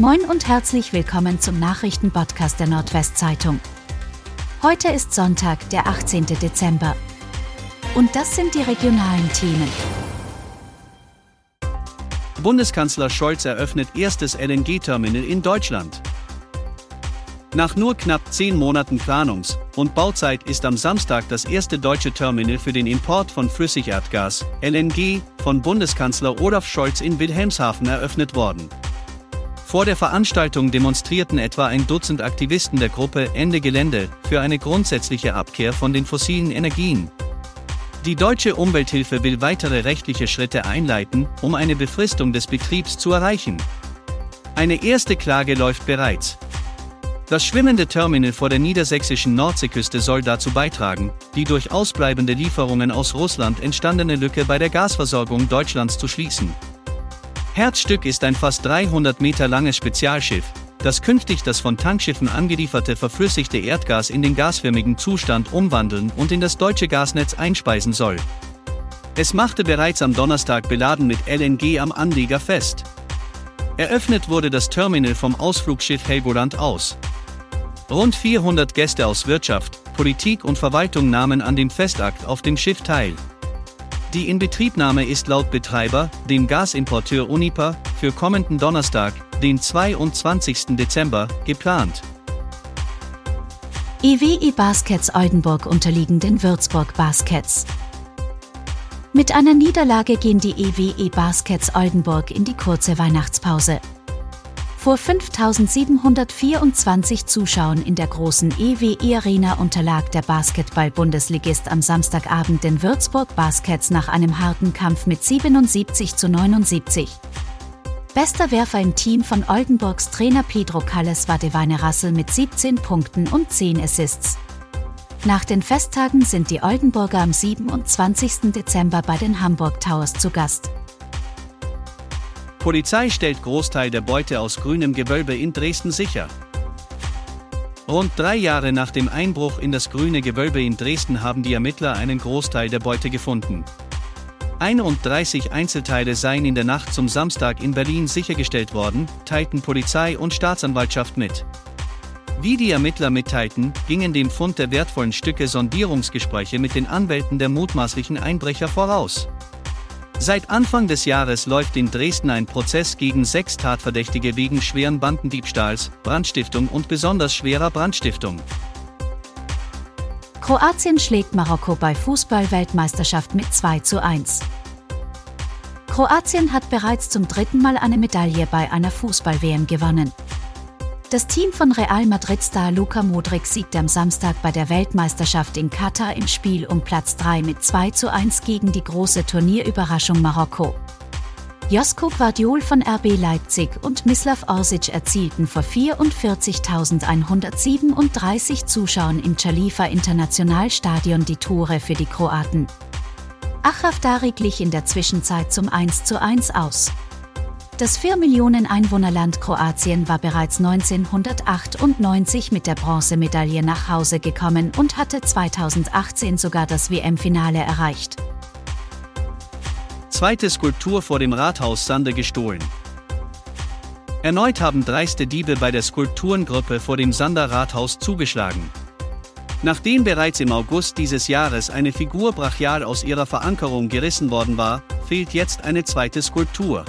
Moin und herzlich willkommen zum Nachrichtenpodcast der Nordwestzeitung. Heute ist Sonntag, der 18. Dezember. Und das sind die regionalen Themen. Bundeskanzler Scholz eröffnet erstes LNG-Terminal in Deutschland. Nach nur knapp zehn Monaten Planungs- und Bauzeit ist am Samstag das erste deutsche Terminal für den Import von Flüssigerdgas, LNG, von Bundeskanzler Olaf Scholz in Wilhelmshaven eröffnet worden. Vor der Veranstaltung demonstrierten etwa ein Dutzend Aktivisten der Gruppe Ende Gelände für eine grundsätzliche Abkehr von den fossilen Energien. Die deutsche Umwelthilfe will weitere rechtliche Schritte einleiten, um eine Befristung des Betriebs zu erreichen. Eine erste Klage läuft bereits. Das schwimmende Terminal vor der niedersächsischen Nordseeküste soll dazu beitragen, die durch ausbleibende Lieferungen aus Russland entstandene Lücke bei der Gasversorgung Deutschlands zu schließen. Herzstück ist ein fast 300 Meter langes Spezialschiff, das künftig das von Tankschiffen angelieferte verflüssigte Erdgas in den gasförmigen Zustand umwandeln und in das deutsche Gasnetz einspeisen soll. Es machte bereits am Donnerstag beladen mit LNG am Anleger fest. Eröffnet wurde das Terminal vom Ausflugsschiff Helgoland aus. Rund 400 Gäste aus Wirtschaft, Politik und Verwaltung nahmen an dem Festakt auf dem Schiff teil. Die Inbetriebnahme ist laut Betreiber, dem Gasimporteur Uniper, für kommenden Donnerstag, den 22. Dezember, geplant. EWE Baskets Oldenburg unterliegen den Würzburg Baskets. Mit einer Niederlage gehen die EWE Baskets Oldenburg in die kurze Weihnachtspause. Vor 5724 Zuschauern in der großen EWE Arena unterlag der Basketball-Bundesligist am Samstagabend den Würzburg Baskets nach einem harten Kampf mit 77 zu 79. Bester Werfer im Team von Oldenburgs Trainer Pedro Calles war Devine Rassel mit 17 Punkten und 10 Assists. Nach den Festtagen sind die Oldenburger am 27. Dezember bei den Hamburg Towers zu Gast. Polizei stellt Großteil der Beute aus grünem Gewölbe in Dresden sicher. Rund drei Jahre nach dem Einbruch in das grüne Gewölbe in Dresden haben die Ermittler einen Großteil der Beute gefunden. 31 Einzelteile seien in der Nacht zum Samstag in Berlin sichergestellt worden, teilten Polizei und Staatsanwaltschaft mit. Wie die Ermittler mitteilten, gingen dem Fund der wertvollen Stücke Sondierungsgespräche mit den Anwälten der mutmaßlichen Einbrecher voraus. Seit Anfang des Jahres läuft in Dresden ein Prozess gegen sechs Tatverdächtige wegen schweren Bandendiebstahls, Brandstiftung und besonders schwerer Brandstiftung. Kroatien schlägt Marokko bei Fußball-Weltmeisterschaft mit 2 zu 1. Kroatien hat bereits zum dritten Mal eine Medaille bei einer Fußball-WM gewonnen. Das Team von Real Madrid-Star Luka Modric siegte am Samstag bei der Weltmeisterschaft in Katar im Spiel um Platz 3 mit 2 zu 1 gegen die große Turnierüberraschung Marokko. Josko Guardiol von RB Leipzig und Mislav Orsic erzielten vor 44.137 Zuschauern im Chalifa Internationalstadion die Tore für die Kroaten. Achraf Dari glich in der Zwischenzeit zum 1 zu 1 aus. Das 4 Millionen Einwohnerland Kroatien war bereits 1998 mit der Bronzemedaille nach Hause gekommen und hatte 2018 sogar das WM-Finale erreicht. Zweite Skulptur vor dem Rathaus Sande gestohlen. Erneut haben dreiste Diebe bei der Skulpturengruppe vor dem Sander Rathaus zugeschlagen. Nachdem bereits im August dieses Jahres eine Figur brachial aus ihrer Verankerung gerissen worden war, fehlt jetzt eine zweite Skulptur.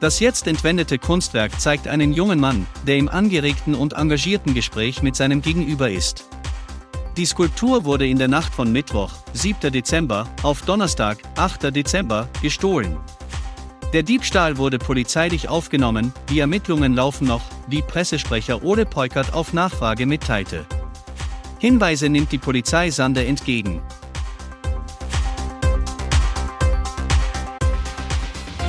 Das jetzt entwendete Kunstwerk zeigt einen jungen Mann, der im angeregten und engagierten Gespräch mit seinem Gegenüber ist. Die Skulptur wurde in der Nacht von Mittwoch, 7. Dezember, auf Donnerstag, 8. Dezember, gestohlen. Der Diebstahl wurde polizeilich aufgenommen, die Ermittlungen laufen noch, wie Pressesprecher Ole Peukert auf Nachfrage mitteilte. Hinweise nimmt die Polizei Sande entgegen.